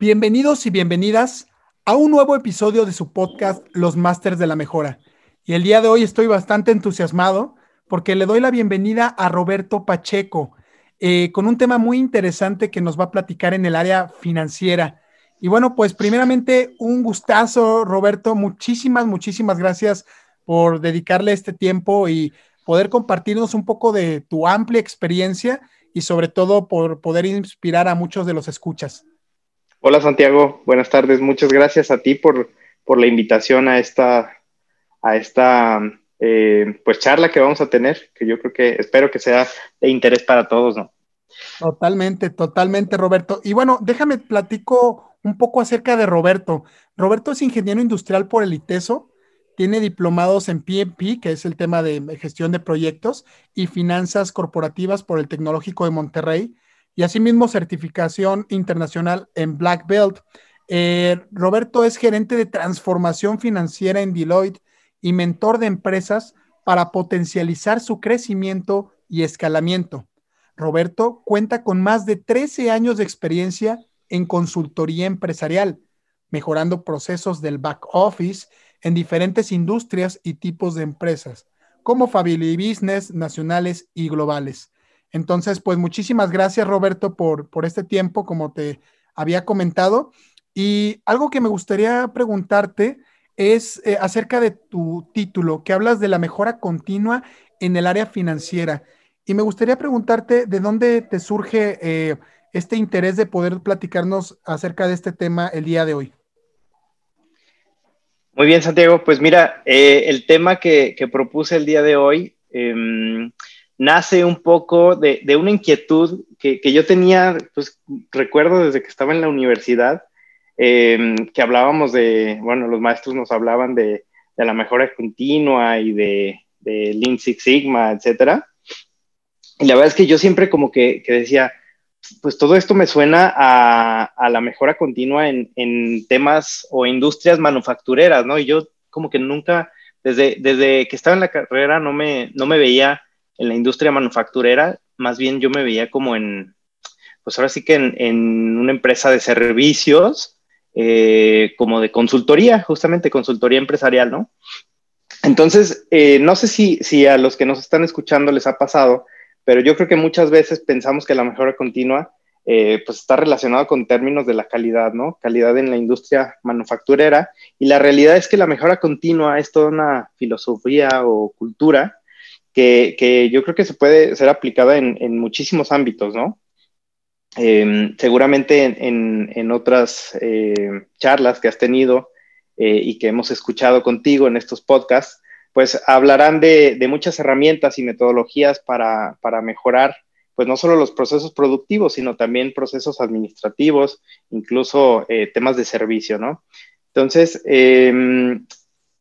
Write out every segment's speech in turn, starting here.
Bienvenidos y bienvenidas a un nuevo episodio de su podcast Los Masters de la Mejora. Y el día de hoy estoy bastante entusiasmado porque le doy la bienvenida a Roberto Pacheco eh, con un tema muy interesante que nos va a platicar en el área financiera. Y bueno, pues primeramente un gustazo, Roberto. Muchísimas, muchísimas gracias por dedicarle este tiempo y poder compartirnos un poco de tu amplia experiencia y sobre todo por poder inspirar a muchos de los escuchas. Hola Santiago, buenas tardes. Muchas gracias a ti por, por la invitación a esta, a esta eh, pues charla que vamos a tener, que yo creo que espero que sea de interés para todos, ¿no? Totalmente, totalmente, Roberto. Y bueno, déjame platico un poco acerca de Roberto. Roberto es ingeniero industrial por el ITESO, tiene diplomados en PMP, que es el tema de gestión de proyectos, y finanzas corporativas por el Tecnológico de Monterrey y asimismo certificación internacional en Black Belt. Eh, Roberto es gerente de transformación financiera en Deloitte y mentor de empresas para potencializar su crecimiento y escalamiento. Roberto cuenta con más de 13 años de experiencia en consultoría empresarial, mejorando procesos del back office en diferentes industrias y tipos de empresas, como Family Business nacionales y globales. Entonces, pues muchísimas gracias Roberto por, por este tiempo, como te había comentado. Y algo que me gustaría preguntarte es eh, acerca de tu título, que hablas de la mejora continua en el área financiera. Y me gustaría preguntarte de dónde te surge eh, este interés de poder platicarnos acerca de este tema el día de hoy. Muy bien, Santiago. Pues mira, eh, el tema que, propuse el día de hoy em, nace un poco de, una inquietud que, yo tenía, pues recuerdo desde que estaba en la universidad, em, que hablábamos de, bueno, los maestros nos hablaban de, la mejora continua y de, de Lean Six Sigma, etcétera. Y la verdad es que yo siempre como que, decía, pues todo esto me suena a, la mejora continua en, en, temas o industrias manufactureras, ¿no? Y yo como que nunca, desde, desde que estaba en la carrera, no me, no me veía en la industria manufacturera, más bien yo me veía como en, pues ahora sí que en, una empresa de servicios, eh, como de consultoría, justamente consultoría empresarial, ¿no? Entonces, eh, no sé si, si a los que nos están escuchando les ha pasado, pero yo creo que muchas veces pensamos que la mejora continua eh, pues está relacionado con términos de la calidad, ¿no? Calidad en la industria manufacturera. Y la realidad es que la mejora continua es toda una filosofía o cultura que, yo creo que se puede ser aplicada en, muchísimos ámbitos, ¿no? Em, seguramente en, otras eh, charlas que has tenido eh, y que hemos escuchado contigo en estos podcasts, pues hablarán de, muchas herramientas y metodologías para, mejorar, pues no solo los procesos productivos, sino también procesos administrativos, incluso eh, temas de servicio, ¿no? Entonces, em,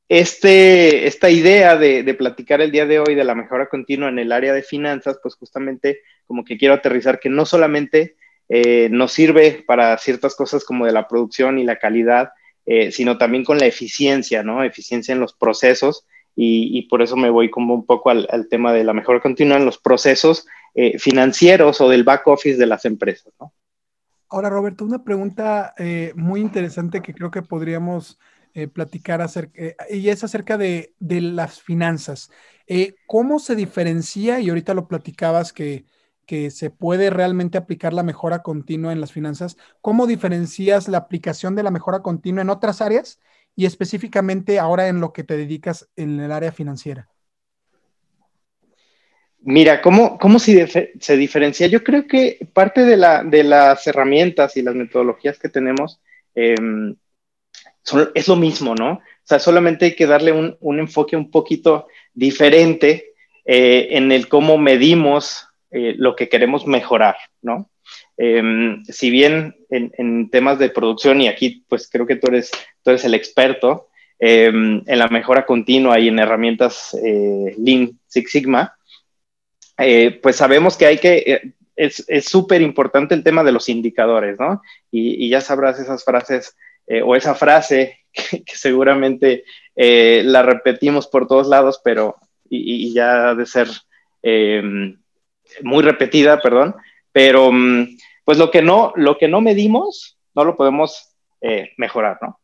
este, esta idea de, platicar el día de hoy de la mejora continua en el área de finanzas, pues justamente como que quiero aterrizar que no solamente eh, nos sirve para ciertas cosas como de la producción y la calidad, eh, sino también con la eficiencia, ¿no? Eficiencia en los procesos y, por eso me voy como un poco al, tema de la mejora continua en los procesos eh, financieros o del back office de las empresas, ¿no? Ahora, Roberto, una pregunta muy interesante que creo que podríamos eh, platicar acerca, eh, y es acerca de, las finanzas. Eh, ¿Cómo se diferencia, y ahorita lo platicabas, que, que se puede realmente aplicar la mejora continua en las finanzas? ¿Cómo diferencias la aplicación de la mejora continua en otras áreas y específicamente ahora en lo que te dedicas en el área financiera? Mira, ¿cómo, cómo se, se, diferencia? Yo creo que parte de, la, de, las herramientas y las metodologías que tenemos em, es lo mismo, ¿no? O sea, solamente hay que darle un, enfoque un poquito diferente eh, en el cómo medimos eh, lo que queremos mejorar, ¿no? Em, si bien en, temas de producción, y aquí pues creo que tú eres, tú eres el experto em, en la mejora continua y en herramientas eh, Lean Six Sigma, eh, pues sabemos que hay que, es súper importante el tema de los indicadores, ¿no? Y, ya sabrás esas frases o esa frase que, seguramente la repetimos por todos lados, pero y, ya ha de ser em, muy repetida, perdón, pero mm, pues lo que no, lo que no medimos, no lo podemos eh, mejorar, ¿no?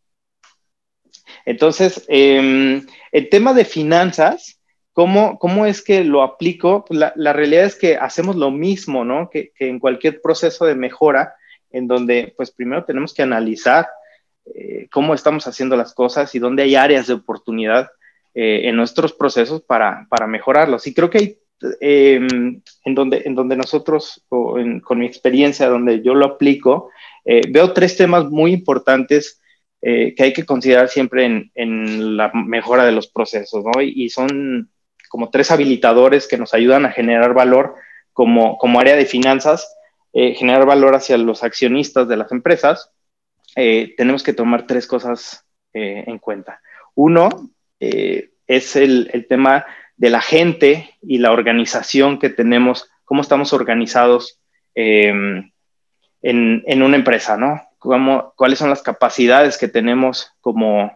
Entonces, em, el tema de finanzas, ¿cómo, cómo es que lo aplico? Pues la, realidad es que hacemos lo mismo, ¿no? Que, en cualquier proceso de mejora, en donde, pues primero tenemos que analizar eh, cómo estamos haciendo las cosas y dónde hay áreas de oportunidad eh, en nuestros procesos para, para mejorarlos. Y creo que hay Em, en, donde, en donde nosotros, con mi experiencia, donde yo lo aplico, eh, veo tres temas muy importantes eh, que hay que considerar siempre en, la mejora de los procesos, ¿no? Y, son como tres habilitadores que nos ayudan a generar valor como, como área de finanzas, generar valor hacia los accionistas de las empresas. Tenemos que tomar tres cosas en cuenta. Uno es el, tema de la gente y la organización que tenemos, cómo estamos organizados en, una empresa, ¿no? ¿Cuáles son las capacidades que tenemos como,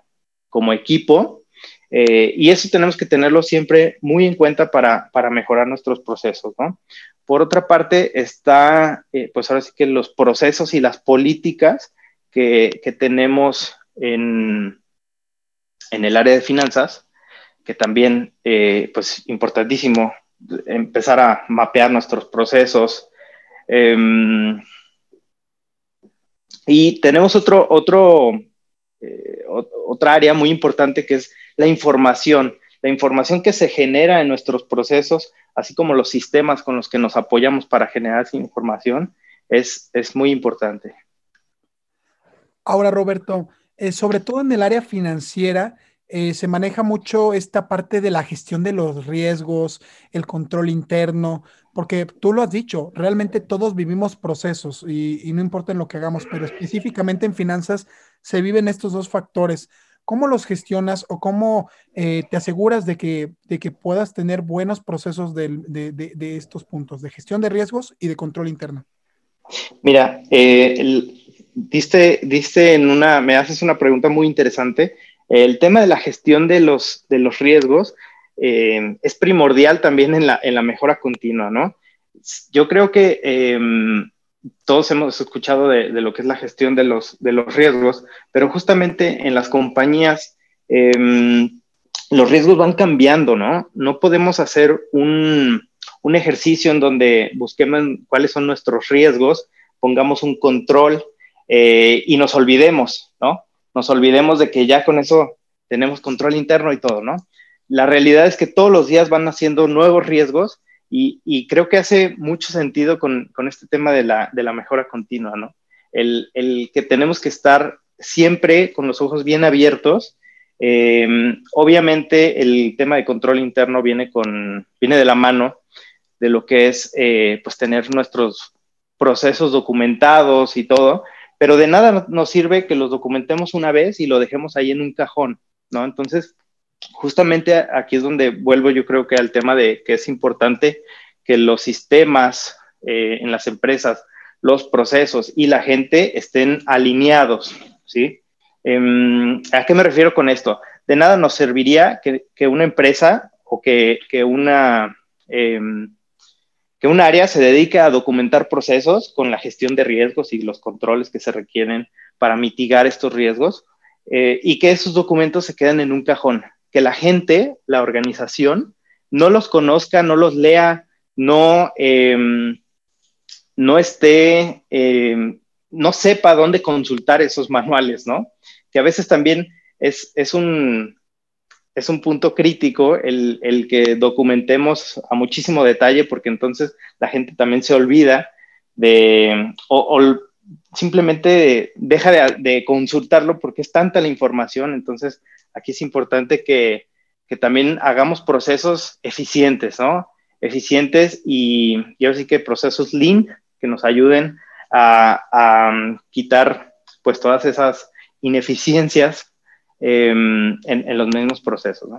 equipo? Eh, y eso tenemos que tenerlo siempre muy en cuenta para, mejorar nuestros procesos, ¿no? Por otra parte, está, eh, pues ahora sí que los procesos y las políticas que, tenemos en, en el área de finanzas, que también, eh, pues, importantísimo empezar a mapear nuestros procesos. Em, y tenemos otro, otro, eh, otra área muy importante que es la información, la información que se genera en nuestros procesos, así como los sistemas con los que nos apoyamos para generar esa información, es, es muy importante. Ahora, Roberto, eh, sobre todo en el área financiera, eh, se maneja mucho esta parte de la gestión de los riesgos, el control interno, porque tú lo has dicho, realmente todos vivimos procesos y, no importa en lo que hagamos, pero específicamente en finanzas se viven estos dos factores. ¿Cómo los gestionas o cómo eh, te aseguras de que, de que puedas tener buenos procesos de, de, estos puntos, de gestión de riesgos y de control interno? Mira, eh, diste, diste en una, me haces una pregunta muy interesante el tema de la gestión de los, de los riesgos eh, es primordial también en la, en la, mejora continua, ¿no? Yo creo que em, todos hemos escuchado de, lo que es la gestión de los, de los riesgos, pero justamente en las compañías em, los riesgos van cambiando, ¿no? No podemos hacer un, un ejercicio en donde busquemos cuáles son nuestros riesgos, pongamos un control eh, y nos olvidemos, ¿no? nos olvidemos de que ya con eso tenemos control interno y todo, ¿no? La realidad es que todos los días van haciendo nuevos riesgos y, creo que hace mucho sentido con, este tema de la, mejora continua, ¿no? El, que tenemos que estar siempre con los ojos bien abiertos. Eh, obviamente el tema de control interno viene, con, viene de la mano de lo que es eh, pues tener nuestros procesos documentados y todo, pero de nada nos sirve que los documentemos una vez y lo dejemos ahí en un cajón, ¿no? Entonces, justamente aquí es donde vuelvo yo creo que al tema de que es importante que los sistemas eh, en las empresas, los procesos y la gente estén alineados, ¿sí? Em, ¿A qué me refiero con esto? De nada nos serviría que, una empresa o que, una... Em, que un área se dedique a documentar procesos con la gestión de riesgos y los controles que se requieren para mitigar estos riesgos eh, y que esos documentos se queden en un cajón, que la gente, la organización, no los conozca, no los lea, no, em, no esté, em, no sepa dónde consultar esos manuales, ¿no? Que a veces también es, es un, es un punto crítico el, que documentemos a muchísimo detalle, porque entonces la gente también se olvida de, o, simplemente deja de, consultarlo porque es tanta la información. Entonces, aquí es importante que, también hagamos procesos eficientes, ¿no? eficientes y, y ahora sí que procesos lean que nos ayuden a, um, quitar pues todas esas ineficiencias em, en, los mismos procesos.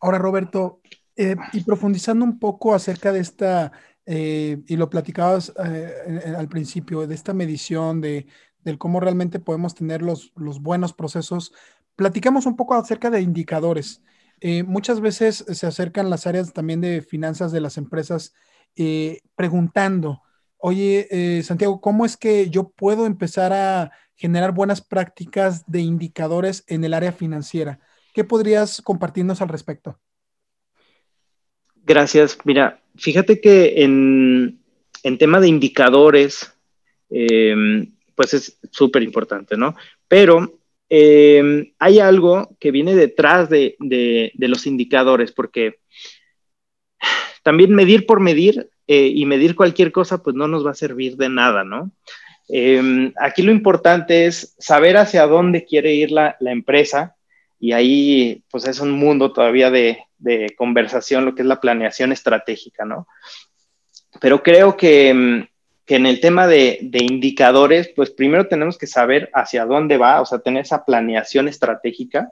Ahora, Roberto, eh, y profundizando un poco acerca de esta, eh, y lo platicabas eh, al principio, de esta medición, de, del cómo realmente podemos tener los, los buenos procesos, platicamos un poco acerca de indicadores. muchas veces se acercan las áreas también de finanzas de las empresas preguntando, Oye, eh, Santiago, ¿cómo es que yo puedo empezar a generar buenas prácticas de indicadores en el área financiera? ¿Qué podrías compartirnos al respecto? Gracias. Mira, fíjate que en, tema de indicadores, em, pues es súper importante, ¿no? Pero em, hay algo que viene detrás de, de, los indicadores, porque también medir por medir eh, y medir cualquier cosa, pues no nos va a servir de nada, ¿no? Em, aquí lo importante es saber hacia dónde quiere ir la, empresa y ahí pues es un mundo todavía de, conversación, lo que es la planeación estratégica, ¿no? Pero creo que, em, en el tema de, de, indicadores, pues primero tenemos que saber hacia dónde va, o sea, tener esa planeación estratégica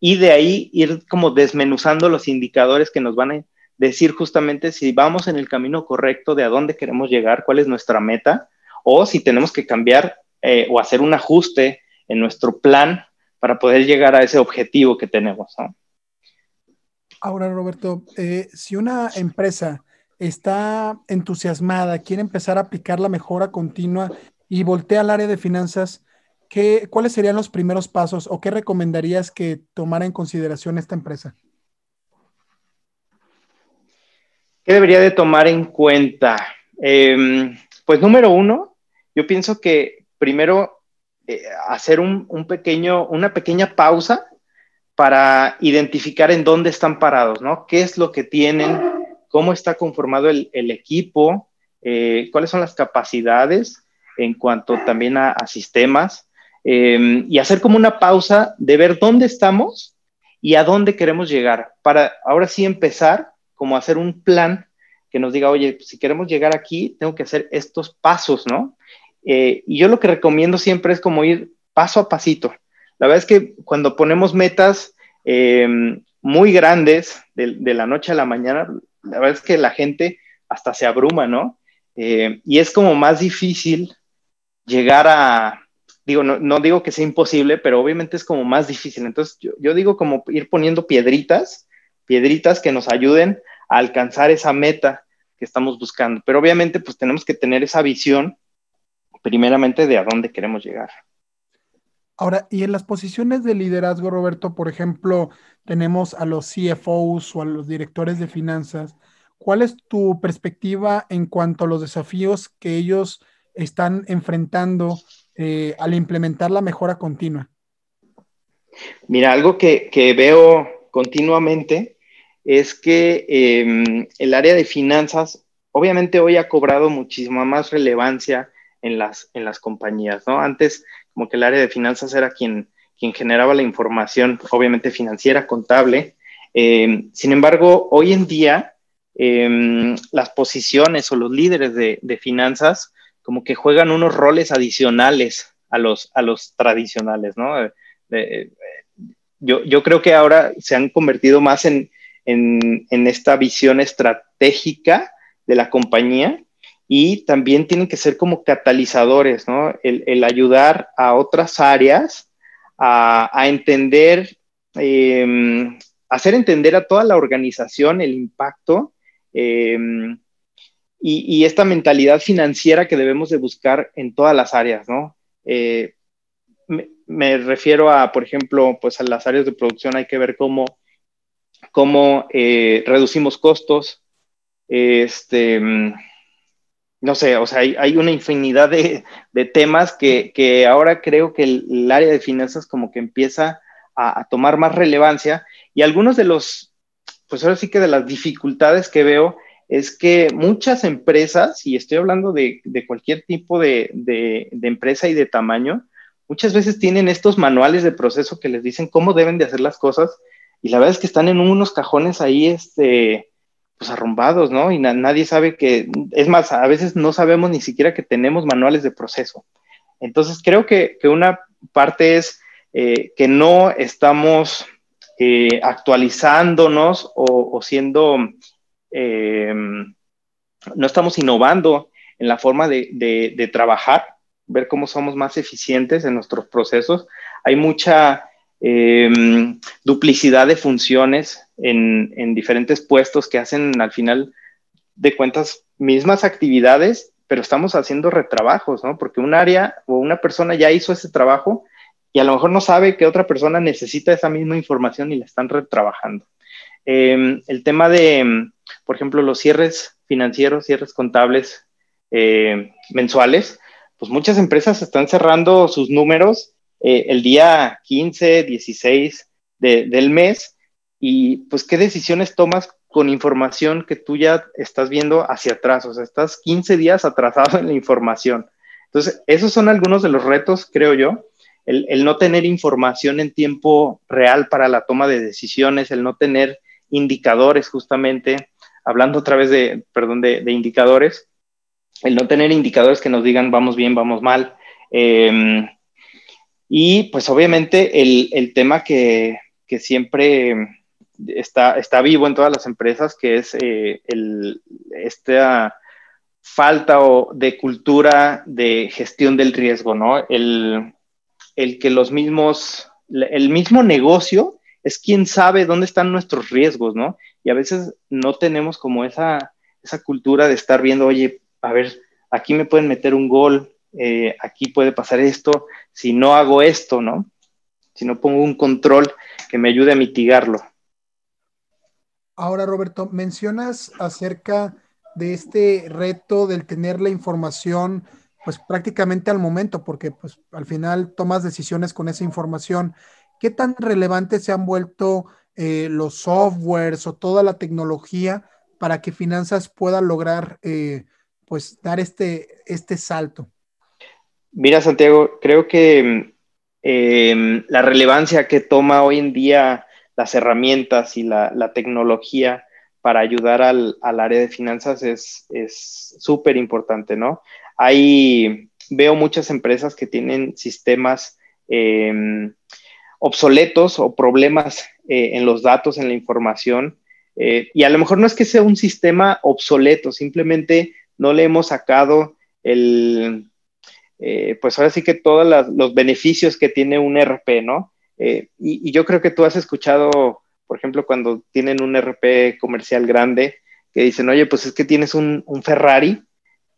y de ahí ir como desmenuzando los indicadores que nos van a decir justamente si vamos en el camino correcto de a dónde queremos llegar, cuál es nuestra meta, o si tenemos que cambiar eh, o hacer un ajuste en nuestro plan para poder llegar a ese objetivo que tenemos. Ahora, Roberto, eh, si una empresa está entusiasmada, quiere empezar a aplicar la mejora continua y voltea al área de finanzas, ¿qué, ¿cuáles serían los primeros pasos o qué recomendarías que tomara en consideración esta empresa? ¿Qué debería de tomar en cuenta? Em, pues número uno, yo pienso que primero eh, hacer un, pequeño, una pequeña pausa para identificar en dónde están parados, ¿no? ¿Qué es lo que tienen? ¿Cómo está conformado el, equipo? Eh, ¿Cuáles son las capacidades en cuanto también a, sistemas? Em, y hacer como una pausa de ver dónde estamos y a dónde queremos llegar para ahora sí empezar como hacer un plan que nos diga, oye, si queremos llegar aquí, tengo que hacer estos pasos, ¿no? Eh, y yo lo que recomiendo siempre es como ir paso a pasito. La verdad es que cuando ponemos metas em, muy grandes de, la noche a la mañana, la verdad es que la gente hasta se abruma, ¿no? Eh, y es como más difícil llegar a, digo, no, digo que sea imposible, pero obviamente es como más difícil. Entonces yo, yo digo como ir poniendo piedritas piedritas que nos ayuden a alcanzar esa meta que estamos buscando. Pero obviamente pues tenemos que tener esa visión primeramente de a dónde queremos llegar. Ahora, y en las posiciones de liderazgo, Roberto, por ejemplo, tenemos a los CFOs o a los directores de finanzas. ¿Cuál es tu perspectiva en cuanto a los desafíos que ellos están enfrentando eh, al implementar la mejora continua? Mira, algo que, que veo continuamente es que em, el área de finanzas, obviamente hoy ha cobrado muchísima más relevancia en las, en las compañías, ¿no? Antes, como que el área de finanzas era quien, quien generaba la información, obviamente financiera, contable. Em, sin embargo, hoy en día, em, las posiciones o los líderes de, finanzas como que juegan unos roles adicionales a los, a los tradicionales, ¿no? yo, yo, creo que ahora se han convertido más en, en, esta visión estratégica de la compañía y también tienen que ser como catalizadores, ¿no? El, ayudar a otras áreas a, entender, em, hacer entender a toda la organización el impacto em, y, esta mentalidad financiera que debemos de buscar en todas las áreas, ¿no? Eh, me, me, refiero a, por ejemplo, pues a las áreas de producción hay que ver cómo cómo eh, reducimos costos, este, no sé, o sea, hay, una infinidad de, temas que, ahora creo que el, área de finanzas como que empieza a, tomar más relevancia y algunos de los, pues ahora sí que de las dificultades que veo es que muchas empresas, y estoy hablando de, cualquier tipo de, de, empresa y de tamaño, muchas veces tienen estos manuales de proceso que les dicen cómo deben de hacer las cosas y la verdad es que están en unos cajones ahí, este, pues arrumbados, ¿no? Y nadie sabe que, es más, a veces no sabemos ni siquiera que tenemos manuales de proceso. Entonces, creo que, una parte es eh, que no estamos eh, actualizándonos o, siendo, eh, no estamos innovando en la forma de, trabajar, ver cómo somos más eficientes en nuestros procesos. Hay mucha duplicidad de funciones en, en, diferentes puestos que hacen al final de cuentas mismas actividades, pero estamos haciendo retrabajos, ¿no? Porque un área o una persona ya hizo ese trabajo y a lo mejor no sabe que otra persona necesita esa misma información y la están retrabajando. Em, el tema de, por ejemplo, los cierres financieros, cierres contables eh, mensuales, pues muchas empresas están cerrando sus números eh, el día 15, 16 del mes y pues qué decisiones tomas con información que tú ya estás viendo hacia atrás, o sea, estás 15 días atrasado en la información. Entonces, esos son algunos de los retos, creo yo, el, no tener información en tiempo real para la toma de decisiones, el no tener indicadores justamente, hablando otra vez de, perdón, de, indicadores, el no tener indicadores que nos digan vamos bien, vamos mal. Em, y pues obviamente el, el tema que, que siempre está, está vivo en todas las empresas, que es eh, esta falta de cultura de gestión del riesgo, ¿no? El, que los mismos, el mismo negocio es quien sabe dónde están nuestros riesgos, ¿no? Y a veces no tenemos como esa, esa cultura de estar viendo, oye, a ver, aquí me pueden meter un gol, eh, aquí puede pasar esto, si no hago esto, ¿no? Si no pongo un control que me ayude a mitigarlo. Ahora, Roberto, mencionas acerca de este reto del tener la información pues prácticamente al momento, porque pues al final tomas decisiones con esa información. ¿Qué tan relevantes se han vuelto eh, los softwares o toda la tecnología para que finanzas pueda lograr eh, pues dar este, este salto? Mira, Santiago, creo que em, la relevancia que toma hoy en día las herramientas y la, tecnología para ayudar al, área de finanzas es súper importante, ¿no? Hay, veo muchas empresas que tienen sistemas em, obsoletos o problemas eh, en los datos, en la información, eh, y a lo mejor no es que sea un sistema obsoleto, simplemente no le hemos sacado el, eh, pues ahora sí que todos los beneficios que tiene un RP, ¿no? Eh, y, yo creo que tú has escuchado, por ejemplo, cuando tienen un RP comercial grande, que dicen, oye, pues es que tienes un, Ferrari,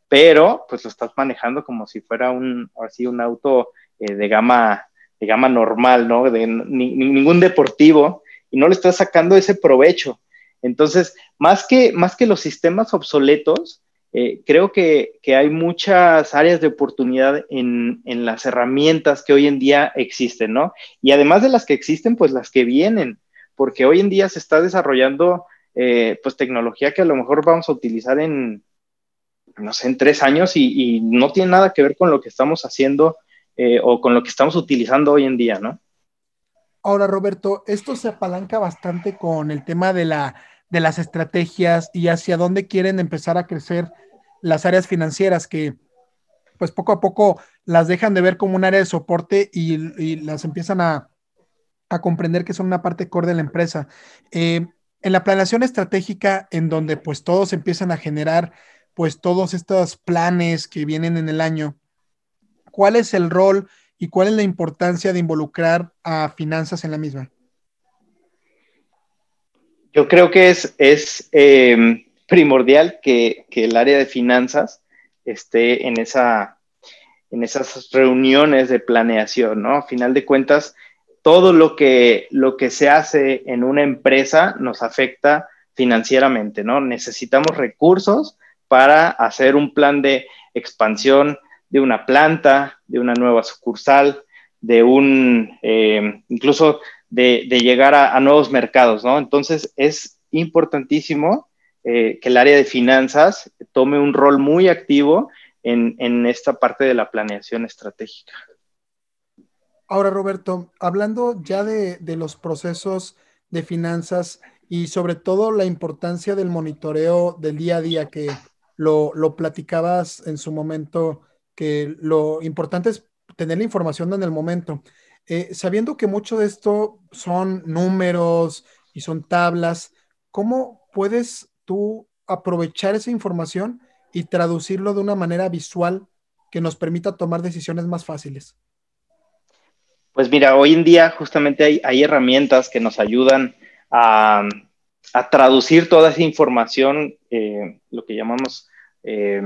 pero pues lo estás manejando como si fuera un, así, un auto eh, de, gama, de gama normal, ¿no? De ningún deportivo, y no le estás sacando ese provecho. Entonces, más que, más que los sistemas obsoletos, eh, creo que, hay muchas áreas de oportunidad en, las herramientas que hoy en día existen, ¿no? Y además de las que existen, pues las que vienen, porque hoy en día se está desarrollando eh, pues tecnología que a lo mejor vamos a utilizar en, no sé, en tres años y, no tiene nada que ver con lo que estamos haciendo eh, o con lo que estamos utilizando hoy en día, ¿no? Ahora, Roberto, esto se apalanca bastante con el tema de la de las estrategias y hacia dónde quieren empezar a crecer las áreas financieras que pues poco a poco las dejan de ver como un área de soporte y, las empiezan a, comprender que son una parte core de la empresa. Eh, en la planeación estratégica, en donde pues todos empiezan a generar pues todos estos planes que vienen en el año, ¿cuál es el rol y cuál es la importancia de involucrar a finanzas en la misma? Yo creo que es, em, primordial que, el área de finanzas esté en, esa, en esas reuniones de planeación, ¿no? A final de cuentas, todo lo que, lo que se hace en una empresa nos afecta financieramente, ¿no? Necesitamos recursos para hacer un plan de expansión de una planta, de una nueva sucursal, de un, em, incluso de, llegar a, nuevos mercados, ¿no? Entonces es importantísimo eh, que el área de finanzas tome un rol muy activo en, esta parte de la planeación estratégica. Ahora, Roberto, hablando ya de, los procesos de finanzas, y sobre todo la importancia del monitoreo del día a día que lo, lo platicabas en su momento, que lo importante es tener la información en el momento. Eh, sabiendo que mucho de esto son números y son tablas, ¿cómo puedes tú aprovechar esa información y traducirlo de una manera visual que nos permita tomar decisiones más fáciles? Pues mira, hoy en día justamente hay, herramientas que nos ayudan a, traducir toda esa información, eh, lo que llamamos eh,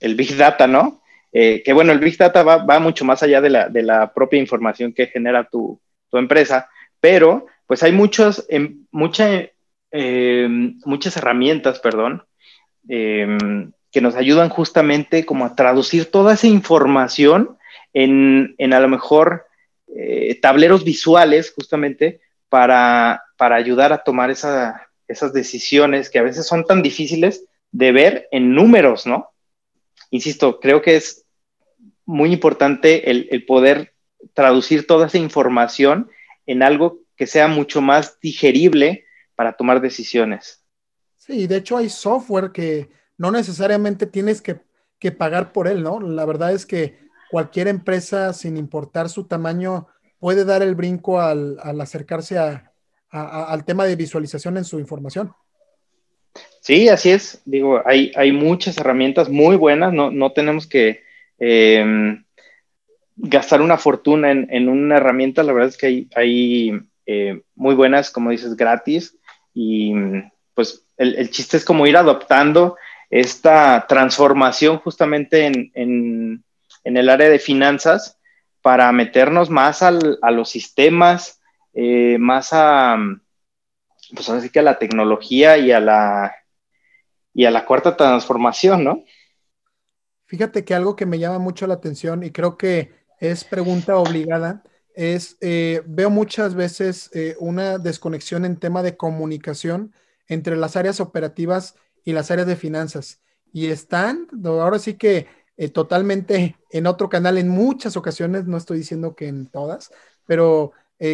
el Big Data, ¿no? Eh, que bueno, el Big Data va, mucho más allá de la, propia información que genera tu, empresa, pero pues hay muchos, em, em, muchas herramientas, perdón, em, que nos ayudan justamente como a traducir toda esa información en, a lo mejor eh, tableros visuales justamente para, ayudar a tomar esas decisiones que a veces son tan difíciles de ver en números, ¿no? Insisto, creo que es muy importante el, poder traducir toda esa información en algo que sea mucho más digerible para tomar decisiones. Sí, de hecho hay software que no necesariamente tienes que, pagar por él, ¿no? La verdad es que cualquier empresa, sin importar su tamaño, puede dar el brinco al, acercarse al tema de visualización en su información. Sí, así es. Digo, hay, hay muchas herramientas muy buenas, no, no tenemos que, Em, gastar una fortuna en, una herramienta, la verdad es que hay, eh, muy buenas, como dices, gratis. Y pues el, chiste es como ir adoptando esta transformación justamente en, el área de finanzas para meternos más a los sistemas, eh, más a, pues así que a la tecnología y a la, y a la cuarta transformación, ¿no? Fíjate que algo que me llama mucho la atención y creo que es pregunta obligada es, eh, veo muchas veces eh, una desconexión en tema de comunicación entre las áreas operativas y las áreas de finanzas. Y están, ahora sí que eh, totalmente en otro canal en muchas ocasiones, no estoy diciendo que en todas, pero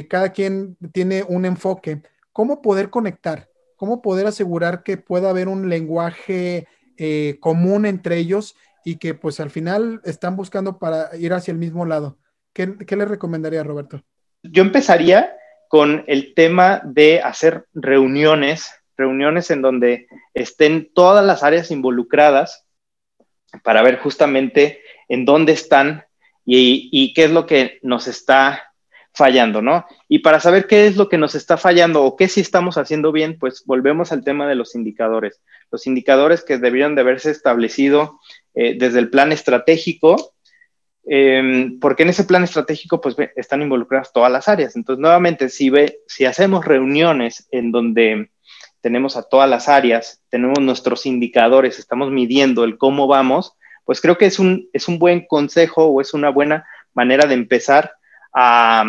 cada quien tiene un enfoque. ¿Cómo poder conectar? ¿Cómo poder asegurar que pueda haber un lenguaje común entre ellos y que pues al final están buscando para ir hacia el mismo lado. ¿Qué, qué le recomendaría, Roberto? Yo empezaría con el tema de hacer reuniones, reuniones en donde estén todas las áreas involucradas para ver justamente en dónde están y, y qué es lo que nos está fallando, ¿no? Y para saber qué es lo que nos está fallando o qué sí estamos haciendo bien, pues volvemos al tema de los indicadores. Los indicadores que debieron de haberse establecido eh, desde el plan estratégico, em, porque en ese plan estratégico pues están involucradas todas las áreas. Entonces, nuevamente, si, ve, si hacemos reuniones en donde tenemos a todas las áreas, tenemos nuestros indicadores, estamos midiendo el cómo vamos, pues creo que es un, es un buen consejo o es una buena manera de empezar a,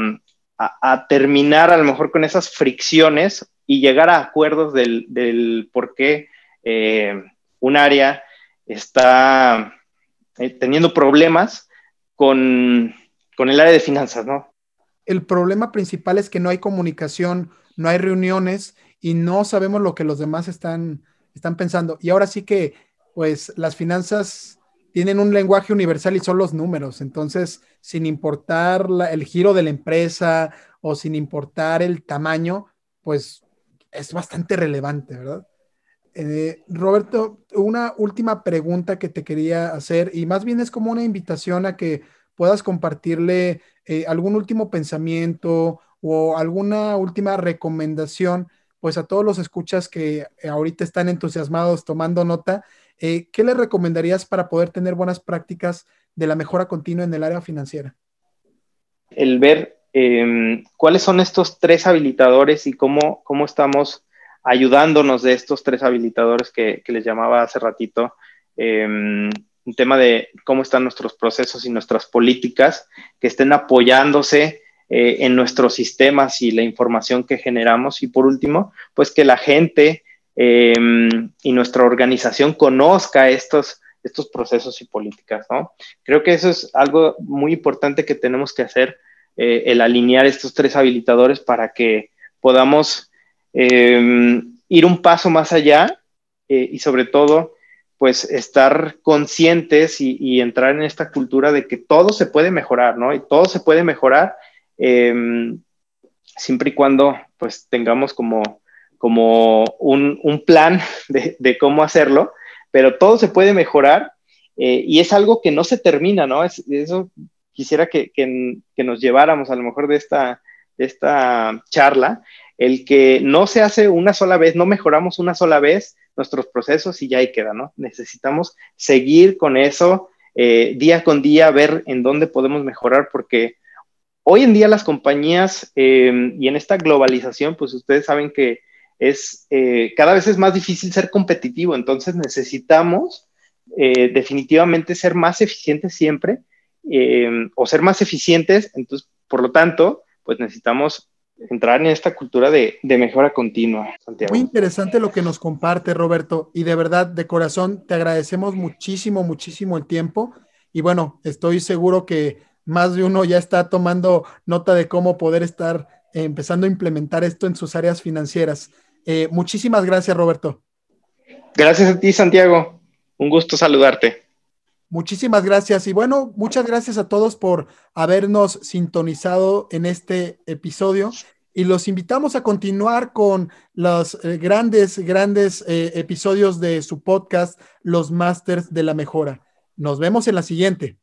terminar a lo mejor con esas fricciones y llegar a acuerdos del, por qué eh, un área está eh, teniendo problemas con, el área de finanzas, ¿no? El problema principal es que no hay comunicación, no hay reuniones y no sabemos lo que los demás están, están pensando. Y ahora sí que, pues, las finanzas tienen un lenguaje universal y son los números. Entonces, sin importar el giro de la empresa o sin importar el tamaño, pues es bastante relevante, ¿verdad? Eh, Roberto, una última pregunta que te quería hacer y más bien es como una invitación a que puedas compartirle eh, algún último pensamiento o alguna última recomendación, pues a todos los escuchas que ahorita están entusiasmados tomando nota eh, ¿qué le recomendarías para poder tener buenas prácticas de la mejora continua en el área financiera? El ver em, cuáles son estos tres habilitadores y cómo, cómo estamos ayudándonos de estos tres habilitadores que, les llamaba hace ratito. un em, tema de cómo están nuestros procesos y nuestras políticas que estén apoyándose eh, en nuestros sistemas y la información que generamos. Y por último, pues que la gente Em, y nuestra organización conozca estos, estos procesos y políticas, ¿no? Creo que eso es algo muy importante que tenemos que hacer, eh, el alinear estos tres habilitadores para que podamos em, ir un paso más allá eh, y sobre todo, pues estar conscientes y, entrar en esta cultura de que todo se puede mejorar, ¿no? Y todo se puede mejorar em, siempre y cuando pues tengamos como, como un, plan de, cómo hacerlo, pero todo se puede mejorar eh, y es algo que no se termina, ¿no? Es, eso quisiera que, nos lleváramos a lo mejor de esta, de esta charla, el que no se hace una sola vez, no mejoramos una sola vez nuestros procesos y ya ahí queda, ¿no? Necesitamos seguir con eso eh, día con día, ver en dónde podemos mejorar, porque hoy en día las compañías eh, y en esta globalización, pues ustedes saben que es eh, cada vez es más difícil ser competitivo, entonces necesitamos definitivamente ser más eficientes siempre o ser más eficientes, entonces, por lo tanto, pues necesitamos entrar en esta cultura de, mejora continua, Santiago. Muy interesante lo que nos comparte, Roberto, y de verdad, de corazón, te agradecemos muchísimo, muchísimo el tiempo. Y bueno, estoy seguro que más de uno ya está tomando nota de cómo poder estar eh, empezando a implementar esto en sus áreas financieras. Eh, muchísimas gracias, Roberto. Gracias a ti, Santiago. Un gusto saludarte. Muchísimas gracias. Y bueno, muchas gracias a todos por habernos sintonizado en este episodio. Y los invitamos a continuar con los eh, grandes, grandes eh, episodios de su podcast, Los Masters de la Mejora. Nos vemos en la siguiente.